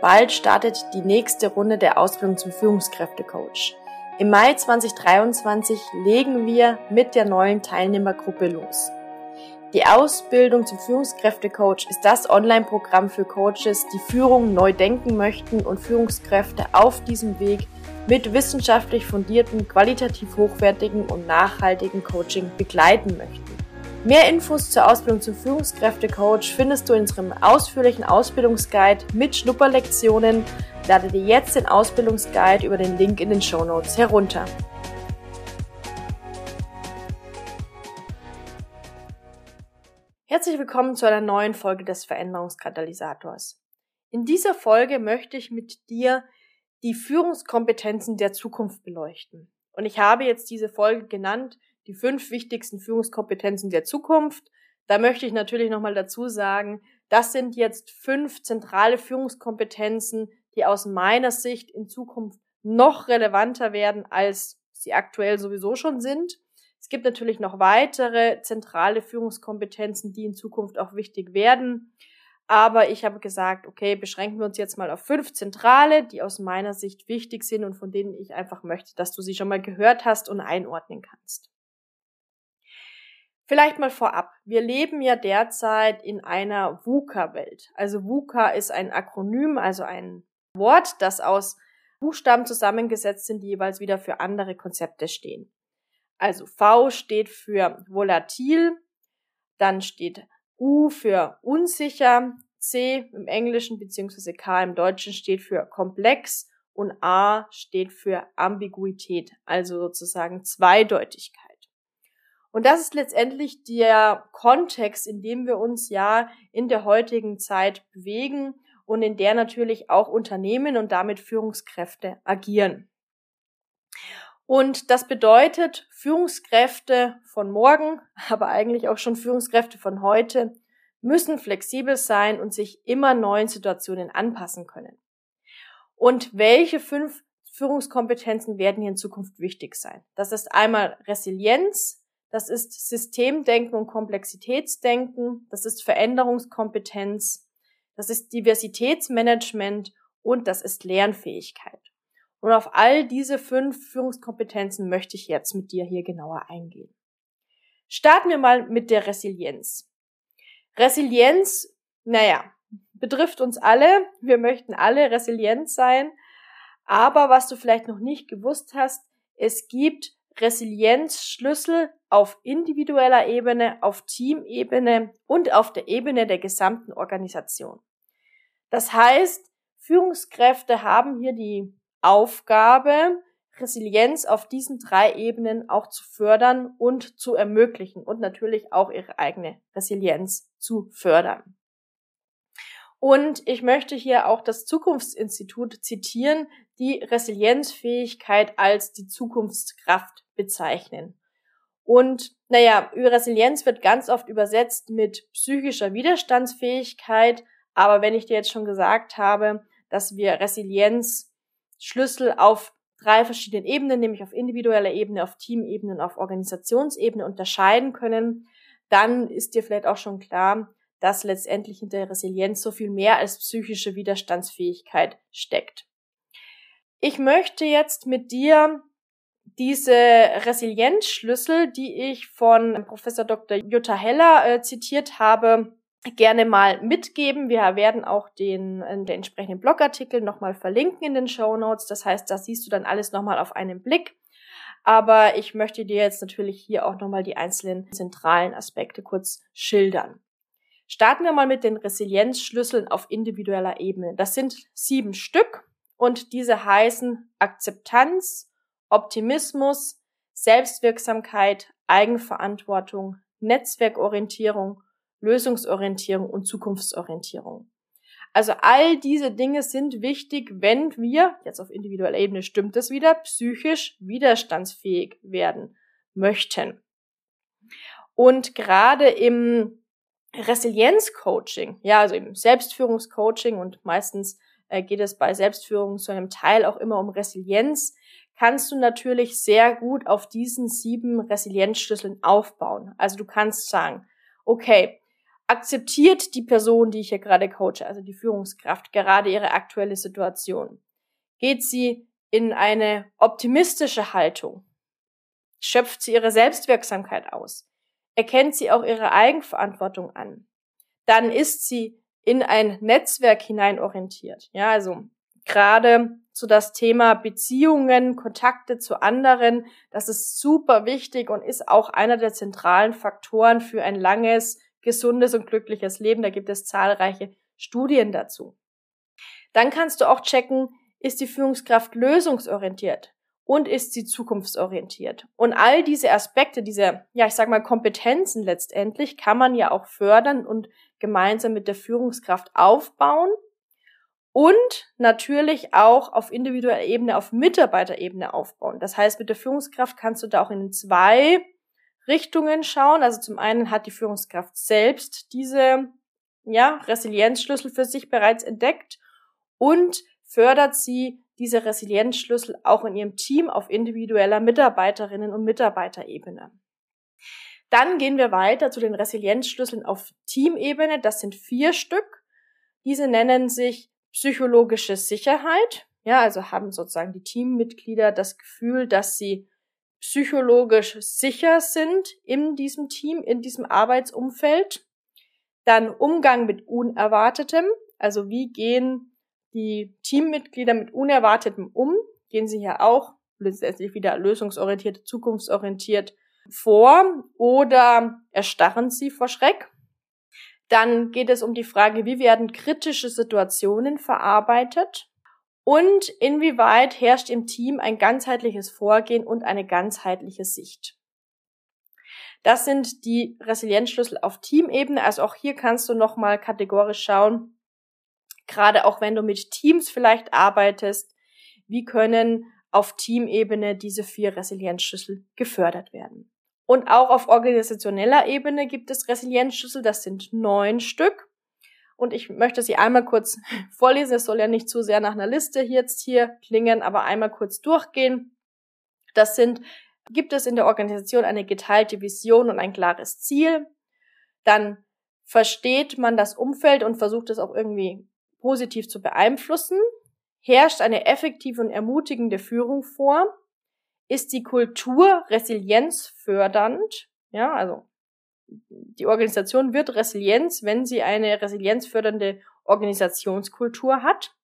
Bald startet die nächste Runde der Ausbildung zum Führungskräftecoach. Im Mai 2023 legen wir mit der neuen Teilnehmergruppe los. Die Ausbildung zum Führungskräftecoach ist das Online-Programm für Coaches, die Führung neu denken möchten und Führungskräfte auf diesem Weg mit wissenschaftlich fundierten, qualitativ hochwertigen und nachhaltigen Coaching begleiten möchten. Mehr Infos zur Ausbildung zum Führungskräftecoach findest du in unserem ausführlichen Ausbildungsguide mit Schnupperlektionen. Lade dir jetzt den Ausbildungsguide über den Link in den Show Notes herunter. Herzlich willkommen zu einer neuen Folge des Veränderungskatalysators. In dieser Folge möchte ich mit dir die Führungskompetenzen der Zukunft beleuchten. Und ich habe jetzt diese Folge genannt die fünf wichtigsten Führungskompetenzen der Zukunft. Da möchte ich natürlich nochmal dazu sagen, das sind jetzt fünf zentrale Führungskompetenzen, die aus meiner Sicht in Zukunft noch relevanter werden, als sie aktuell sowieso schon sind. Es gibt natürlich noch weitere zentrale Führungskompetenzen, die in Zukunft auch wichtig werden. Aber ich habe gesagt, okay, beschränken wir uns jetzt mal auf fünf zentrale, die aus meiner Sicht wichtig sind und von denen ich einfach möchte, dass du sie schon mal gehört hast und einordnen kannst. Vielleicht mal vorab. Wir leben ja derzeit in einer VUCA-Welt. Also VUCA ist ein Akronym, also ein Wort, das aus Buchstaben zusammengesetzt sind, die jeweils wieder für andere Konzepte stehen. Also V steht für volatil, dann steht U für unsicher, C im Englischen bzw. K im Deutschen steht für komplex und A steht für Ambiguität, also sozusagen Zweideutigkeit. Und das ist letztendlich der Kontext, in dem wir uns ja in der heutigen Zeit bewegen und in der natürlich auch Unternehmen und damit Führungskräfte agieren. Und das bedeutet, Führungskräfte von morgen, aber eigentlich auch schon Führungskräfte von heute, müssen flexibel sein und sich immer neuen Situationen anpassen können. Und welche fünf Führungskompetenzen werden hier in Zukunft wichtig sein? Das ist einmal Resilienz, das ist Systemdenken und Komplexitätsdenken. Das ist Veränderungskompetenz. Das ist Diversitätsmanagement und das ist Lernfähigkeit. Und auf all diese fünf Führungskompetenzen möchte ich jetzt mit dir hier genauer eingehen. Starten wir mal mit der Resilienz. Resilienz, naja, betrifft uns alle. Wir möchten alle resilient sein. Aber was du vielleicht noch nicht gewusst hast, es gibt Resilienzschlüssel auf individueller Ebene, auf Teamebene und auf der Ebene der gesamten Organisation. Das heißt, Führungskräfte haben hier die Aufgabe, Resilienz auf diesen drei Ebenen auch zu fördern und zu ermöglichen und natürlich auch ihre eigene Resilienz zu fördern. Und ich möchte hier auch das Zukunftsinstitut zitieren, die Resilienzfähigkeit als die Zukunftskraft bezeichnen. Und naja, Resilienz wird ganz oft übersetzt mit psychischer Widerstandsfähigkeit, aber wenn ich dir jetzt schon gesagt habe, dass wir Resilienz Schlüssel auf drei verschiedenen Ebenen, nämlich auf individueller Ebene, auf Teamebene und auf Organisationsebene unterscheiden können, dann ist dir vielleicht auch schon klar, dass letztendlich hinter Resilienz so viel mehr als psychische Widerstandsfähigkeit steckt. Ich möchte jetzt mit dir diese Resilienzschlüssel, die ich von Professor Dr. Jutta Heller äh, zitiert habe, gerne mal mitgeben. Wir werden auch den, den entsprechenden Blogartikel nochmal verlinken in den Show Notes. Das heißt, da siehst du dann alles nochmal auf einen Blick. Aber ich möchte dir jetzt natürlich hier auch nochmal die einzelnen zentralen Aspekte kurz schildern. Starten wir mal mit den Resilienzschlüsseln auf individueller Ebene. Das sind sieben Stück und diese heißen Akzeptanz, Optimismus, Selbstwirksamkeit, Eigenverantwortung, Netzwerkorientierung, Lösungsorientierung und Zukunftsorientierung. Also all diese Dinge sind wichtig, wenn wir, jetzt auf individueller Ebene stimmt es wieder, psychisch widerstandsfähig werden möchten. Und gerade im Resilienzcoaching, ja, also eben Selbstführungscoaching und meistens äh, geht es bei Selbstführung zu einem Teil auch immer um Resilienz, kannst du natürlich sehr gut auf diesen sieben Resilienzschlüsseln aufbauen. Also du kannst sagen, okay, akzeptiert die Person, die ich hier gerade coache, also die Führungskraft, gerade ihre aktuelle Situation? Geht sie in eine optimistische Haltung? Schöpft sie ihre Selbstwirksamkeit aus? Erkennt sie auch ihre Eigenverantwortung an? Dann ist sie in ein Netzwerk hineinorientiert. Ja, also gerade so das Thema Beziehungen, Kontakte zu anderen, das ist super wichtig und ist auch einer der zentralen Faktoren für ein langes, gesundes und glückliches Leben. Da gibt es zahlreiche Studien dazu. Dann kannst du auch checken, ist die Führungskraft lösungsorientiert und ist sie zukunftsorientiert. Und all diese Aspekte, diese, ja, ich sag mal, Kompetenzen letztendlich kann man ja auch fördern und gemeinsam mit der Führungskraft aufbauen und natürlich auch auf individueller Ebene, auf Mitarbeiterebene aufbauen. Das heißt, mit der Führungskraft kannst du da auch in zwei Richtungen schauen. Also zum einen hat die Führungskraft selbst diese ja, Resilienzschlüssel für sich bereits entdeckt und fördert sie diese Resilienzschlüssel auch in ihrem Team auf individueller Mitarbeiterinnen und Mitarbeiterebene. Dann gehen wir weiter zu den Resilienzschlüsseln auf Teamebene. Das sind vier Stück. Diese nennen sich psychologische Sicherheit. Ja, also haben sozusagen die Teammitglieder das Gefühl, dass sie psychologisch sicher sind in diesem Team, in diesem Arbeitsumfeld. Dann Umgang mit Unerwartetem. Also wie gehen die Teammitglieder mit Unerwartetem um? Gehen sie hier auch letztendlich wieder lösungsorientiert, zukunftsorientiert vor oder erstarren sie vor Schreck? Dann geht es um die Frage, wie werden kritische Situationen verarbeitet? und inwieweit herrscht im Team ein ganzheitliches Vorgehen und eine ganzheitliche Sicht. Das sind die Resilienzschlüssel auf Teamebene. Also auch hier kannst du nochmal kategorisch schauen, gerade auch wenn du mit Teams vielleicht arbeitest, wie können auf Teamebene diese vier Resilienzschlüssel gefördert werden. Und auch auf organisationeller Ebene gibt es Resilienzschlüssel, das sind neun Stück. Und ich möchte sie einmal kurz vorlesen. Es soll ja nicht zu sehr nach einer Liste jetzt hier klingen, aber einmal kurz durchgehen. Das sind, gibt es in der Organisation eine geteilte Vision und ein klares Ziel? Dann versteht man das Umfeld und versucht es auch irgendwie positiv zu beeinflussen? Herrscht eine effektive und ermutigende Führung vor? Ist die Kultur resilienzfördernd? Ja, also die Organisation wird Resilienz, wenn sie eine resilienzfördernde Organisationskultur hat.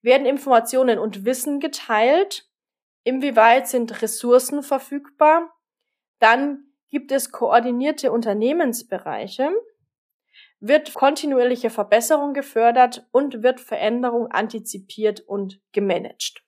Werden Informationen und Wissen geteilt? Inwieweit sind Ressourcen verfügbar? Dann gibt es koordinierte Unternehmensbereiche. Wird kontinuierliche Verbesserung gefördert und wird Veränderung antizipiert und gemanagt.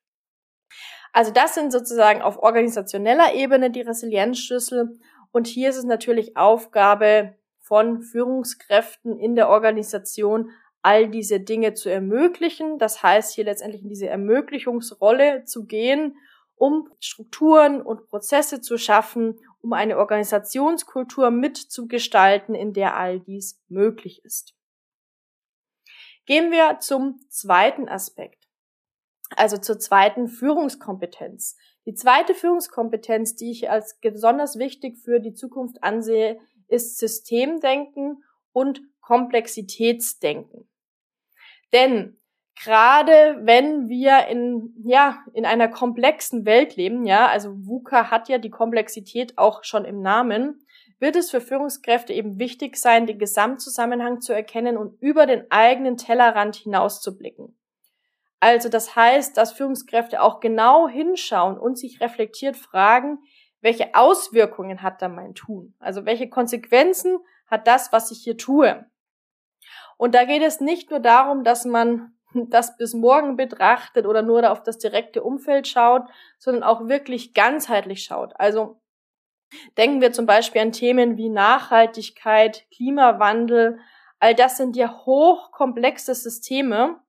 Also das sind sozusagen auf organisationeller Ebene die Resilienzschlüssel und hier ist es natürlich Aufgabe von Führungskräften in der Organisation, all diese Dinge zu ermöglichen. Das heißt, hier letztendlich in diese Ermöglichungsrolle zu gehen, um Strukturen und Prozesse zu schaffen, um eine Organisationskultur mitzugestalten, in der all dies möglich ist. Gehen wir zum zweiten Aspekt, also zur zweiten Führungskompetenz. Die zweite Führungskompetenz, die ich als besonders wichtig für die Zukunft ansehe, ist Systemdenken und Komplexitätsdenken. Denn gerade wenn wir in, ja, in einer komplexen Welt leben, ja, also VUCA hat ja die Komplexität auch schon im Namen, wird es für Führungskräfte eben wichtig sein, den Gesamtzusammenhang zu erkennen und über den eigenen Tellerrand hinauszublicken. Also das heißt, dass Führungskräfte auch genau hinschauen und sich reflektiert fragen, welche Auswirkungen hat da mein Tun? Also welche Konsequenzen hat das, was ich hier tue? Und da geht es nicht nur darum, dass man das bis morgen betrachtet oder nur auf das direkte Umfeld schaut, sondern auch wirklich ganzheitlich schaut. Also denken wir zum Beispiel an Themen wie Nachhaltigkeit, Klimawandel. All das sind ja hochkomplexe Systeme,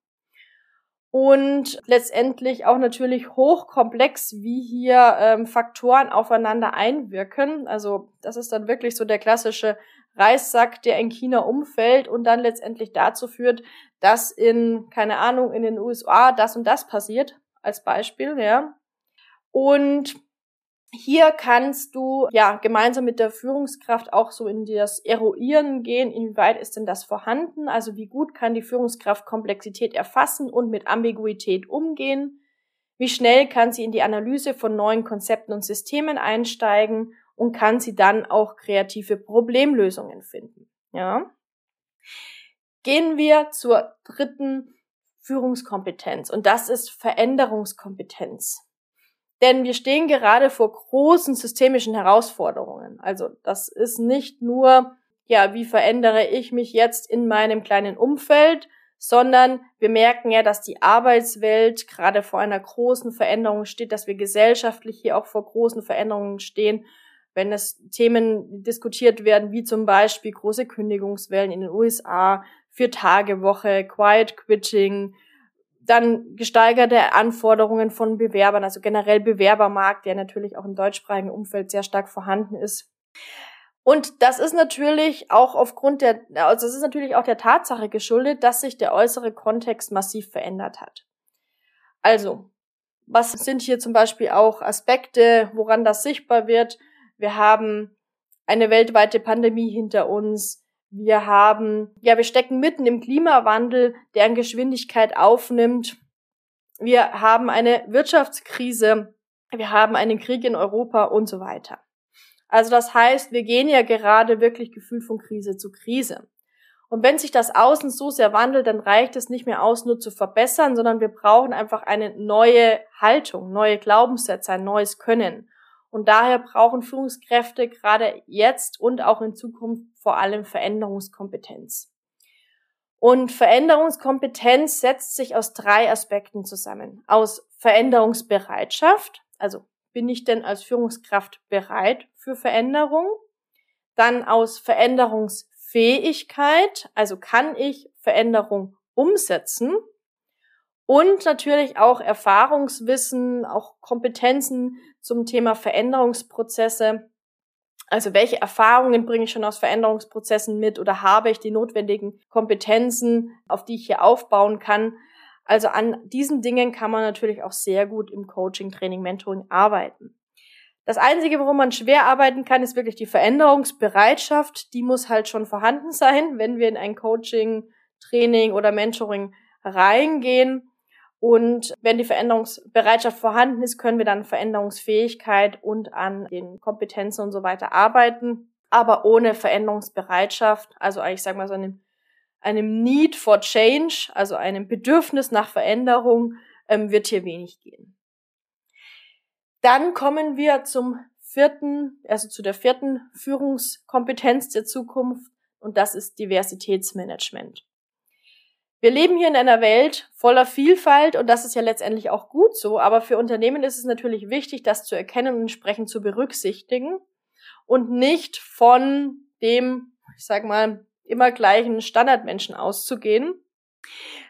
und letztendlich auch natürlich hochkomplex, wie hier ähm, Faktoren aufeinander einwirken. Also das ist dann wirklich so der klassische Reissack, der in China umfällt und dann letztendlich dazu führt, dass in, keine Ahnung, in den USA das und das passiert, als Beispiel, ja. Und Hier kannst du ja gemeinsam mit der Führungskraft auch so in das Eruieren gehen, inwieweit ist denn das vorhanden, also wie gut kann die Führungskraft Komplexität erfassen und mit Ambiguität umgehen, wie schnell kann sie in die Analyse von neuen Konzepten und Systemen einsteigen und kann sie dann auch kreative Problemlösungen finden. Ja. Gehen wir zur dritten Führungskompetenz und das ist Veränderungskompetenz. Denn wir stehen gerade vor großen systemischen Herausforderungen. Also das ist nicht nur, ja, wie verändere ich mich jetzt in meinem kleinen Umfeld, sondern wir merken ja, dass die Arbeitswelt gerade vor einer großen Veränderung steht, dass wir gesellschaftlich hier auch vor großen Veränderungen stehen, wenn es Themen diskutiert werden, wie zum Beispiel große Kündigungswellen in den USA, Vier-Tage-Woche, Quiet Quitting, dann gesteigerte Anforderungen von Bewerbern, also generell Bewerbermarkt, der natürlich auch im deutschsprachigen Umfeld sehr stark vorhanden ist. Und das ist natürlich auch aufgrund der, also es ist natürlich auch der Tatsache geschuldet, dass sich der äußere Kontext massiv verändert hat. Also, was sind hier zum Beispiel auch Aspekte, woran das sichtbar wird? Wir haben eine weltweite Pandemie hinter uns. Wir haben, ja, wir stecken mitten im Klimawandel, der an Geschwindigkeit aufnimmt. Wir haben eine Wirtschaftskrise. Wir haben einen Krieg in Europa und so weiter. Also das heißt, wir gehen ja gerade wirklich gefühlt von Krise zu Krise. Und wenn sich das Außen so sehr wandelt, dann reicht es nicht mehr aus, nur zu verbessern, sondern wir brauchen einfach eine neue Haltung, neue Glaubenssätze, ein neues Können. Und daher brauchen Führungskräfte gerade jetzt und auch in Zukunft vor allem Veränderungskompetenz. Und Veränderungskompetenz setzt sich aus drei Aspekten zusammen. Aus Veränderungsbereitschaft, also bin ich denn als Führungskraft bereit für Veränderung? Dann aus Veränderungsfähigkeit, also kann ich Veränderung umsetzen? Und natürlich auch Erfahrungswissen, auch Kompetenzen zum Thema Veränderungsprozesse. Also welche Erfahrungen bringe ich schon aus Veränderungsprozessen mit oder habe ich die notwendigen Kompetenzen, auf die ich hier aufbauen kann? Also an diesen Dingen kann man natürlich auch sehr gut im Coaching, Training, Mentoring arbeiten. Das Einzige, worum man schwer arbeiten kann, ist wirklich die Veränderungsbereitschaft. Die muss halt schon vorhanden sein, wenn wir in ein Coaching, Training oder Mentoring reingehen. Und wenn die Veränderungsbereitschaft vorhanden ist, können wir dann Veränderungsfähigkeit und an den Kompetenzen und so weiter arbeiten. Aber ohne Veränderungsbereitschaft, also ich sage mal so einem, einem Need for Change, also einem Bedürfnis nach Veränderung, ähm, wird hier wenig gehen. Dann kommen wir zum vierten, also zu der vierten Führungskompetenz der Zukunft und das ist Diversitätsmanagement. Wir leben hier in einer Welt voller Vielfalt und das ist ja letztendlich auch gut so, aber für Unternehmen ist es natürlich wichtig, das zu erkennen und entsprechend zu berücksichtigen und nicht von dem, ich sag mal, immer gleichen Standardmenschen auszugehen,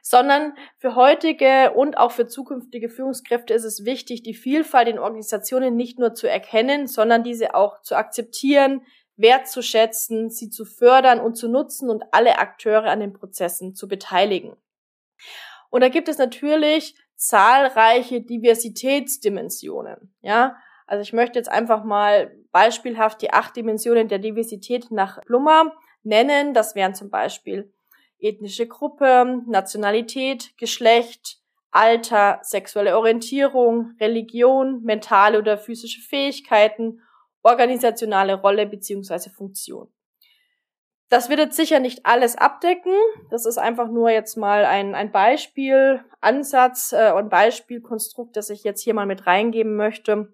sondern für heutige und auch für zukünftige Führungskräfte ist es wichtig, die Vielfalt in Organisationen nicht nur zu erkennen, sondern diese auch zu akzeptieren, wertzuschätzen, sie zu fördern und zu nutzen und alle Akteure an den Prozessen zu beteiligen. Und da gibt es natürlich zahlreiche Diversitätsdimensionen, ja. Also ich möchte jetzt einfach mal beispielhaft die acht Dimensionen der Diversität nach Plummer nennen. Das wären zum Beispiel ethnische Gruppe, Nationalität, Geschlecht, Alter, sexuelle Orientierung, Religion, mentale oder physische Fähigkeiten organisationale Rolle beziehungsweise Funktion. Das wird jetzt sicher nicht alles abdecken. Das ist einfach nur jetzt mal ein, ein Beispiel, Ansatz äh, und Beispielkonstrukt, das ich jetzt hier mal mit reingeben möchte.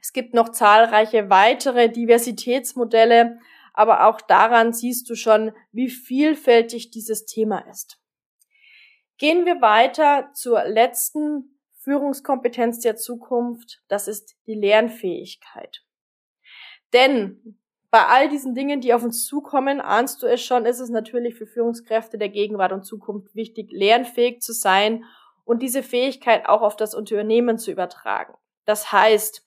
Es gibt noch zahlreiche weitere Diversitätsmodelle, aber auch daran siehst du schon, wie vielfältig dieses Thema ist. Gehen wir weiter zur letzten Führungskompetenz der Zukunft, das ist die Lernfähigkeit. Denn bei all diesen Dingen, die auf uns zukommen, ahnst du es schon, ist es natürlich für Führungskräfte der Gegenwart und Zukunft wichtig, lernfähig zu sein und diese Fähigkeit auch auf das Unternehmen zu übertragen. Das heißt,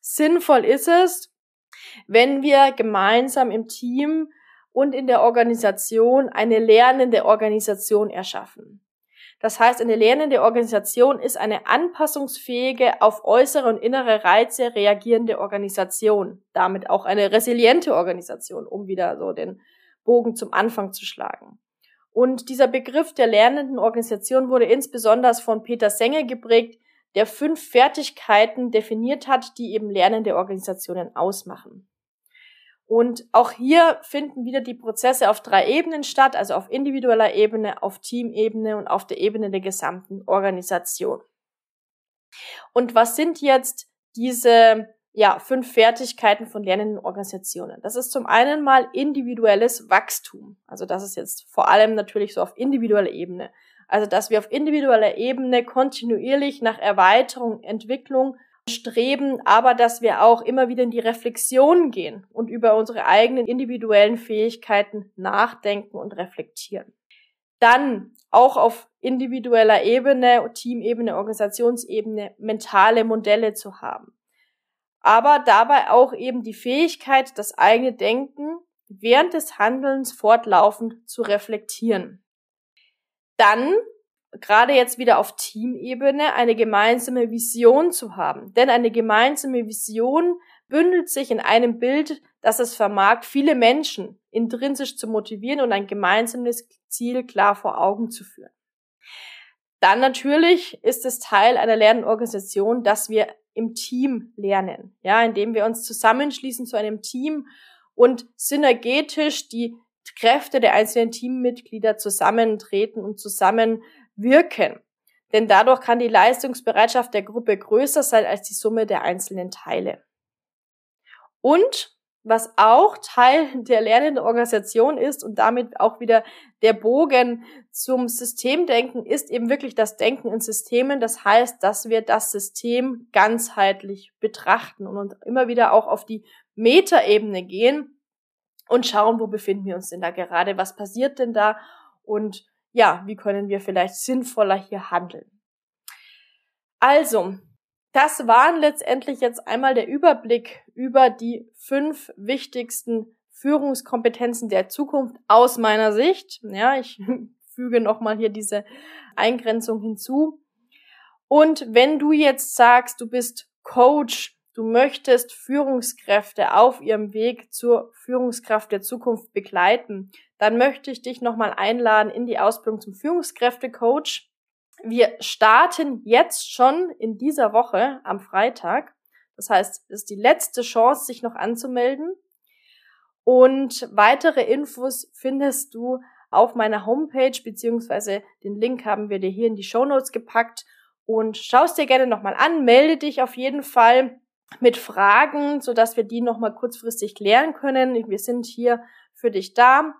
sinnvoll ist es, wenn wir gemeinsam im Team und in der Organisation eine lernende Organisation erschaffen. Das heißt, eine lernende Organisation ist eine anpassungsfähige, auf äußere und innere Reize reagierende Organisation. Damit auch eine resiliente Organisation, um wieder so den Bogen zum Anfang zu schlagen. Und dieser Begriff der lernenden Organisation wurde insbesondere von Peter Senge geprägt, der fünf Fertigkeiten definiert hat, die eben lernende Organisationen ausmachen. Und auch hier finden wieder die Prozesse auf drei Ebenen statt, also auf individueller Ebene, auf Teamebene und auf der Ebene der gesamten Organisation. Und was sind jetzt diese ja, fünf Fertigkeiten von lernenden Organisationen? Das ist zum einen mal individuelles Wachstum. Also das ist jetzt vor allem natürlich so auf individueller Ebene. Also dass wir auf individueller Ebene kontinuierlich nach Erweiterung, Entwicklung streben, aber dass wir auch immer wieder in die Reflexion gehen und über unsere eigenen individuellen Fähigkeiten nachdenken und reflektieren. Dann auch auf individueller Ebene, Teamebene, Organisationsebene mentale Modelle zu haben. Aber dabei auch eben die Fähigkeit, das eigene Denken während des Handelns fortlaufend zu reflektieren. Dann gerade jetzt wieder auf Teamebene eine gemeinsame Vision zu haben. Denn eine gemeinsame Vision bündelt sich in einem Bild, das es vermag, viele Menschen intrinsisch zu motivieren und ein gemeinsames Ziel klar vor Augen zu führen. Dann natürlich ist es Teil einer Lernorganisation, dass wir im Team lernen, ja, indem wir uns zusammenschließen zu einem Team und synergetisch die Kräfte der einzelnen Teammitglieder zusammentreten und zusammen wirken. Denn dadurch kann die Leistungsbereitschaft der Gruppe größer sein als die Summe der einzelnen Teile. Und was auch Teil der lernenden Organisation ist und damit auch wieder der Bogen zum Systemdenken ist eben wirklich das Denken in Systemen. Das heißt, dass wir das System ganzheitlich betrachten und immer wieder auch auf die Metaebene gehen und schauen, wo befinden wir uns denn da gerade, was passiert denn da und ja, wie können wir vielleicht sinnvoller hier handeln. Also, das waren letztendlich jetzt einmal der Überblick über die fünf wichtigsten Führungskompetenzen der Zukunft aus meiner Sicht. Ja, ich füge nochmal hier diese Eingrenzung hinzu. Und wenn du jetzt sagst, du bist Coach, du möchtest Führungskräfte auf ihrem Weg zur Führungskraft der Zukunft begleiten, dann möchte ich dich nochmal einladen in die Ausbildung zum Führungskräftecoach. Wir starten jetzt schon in dieser Woche am Freitag. Das heißt, es ist die letzte Chance, sich noch anzumelden. Und weitere Infos findest du auf meiner Homepage, beziehungsweise den Link haben wir dir hier in die Show Notes gepackt. Und schaust dir gerne nochmal an, melde dich auf jeden Fall mit Fragen, sodass wir die nochmal kurzfristig klären können. Wir sind hier für dich da.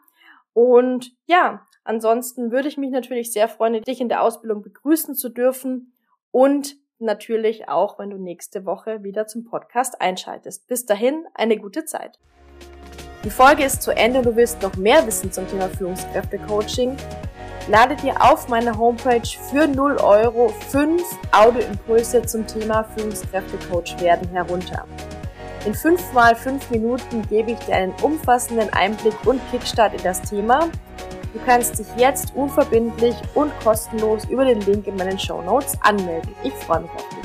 Und ja, ansonsten würde ich mich natürlich sehr freuen, dich in der Ausbildung begrüßen zu dürfen und natürlich auch, wenn du nächste Woche wieder zum Podcast einschaltest. Bis dahin, eine gute Zeit. Die Folge ist zu Ende und du willst noch mehr wissen zum Thema Führungskräfte-Coaching. Lade dir auf meiner Homepage für 0 Euro 5 Audioimpulse zum Thema Führungskräfte-Coach werden herunter. In 5 mal 5 Minuten gebe ich dir einen umfassenden Einblick und Kickstart in das Thema. Du kannst dich jetzt unverbindlich und kostenlos über den Link in meinen Show Notes anmelden. Ich freue mich auf dich.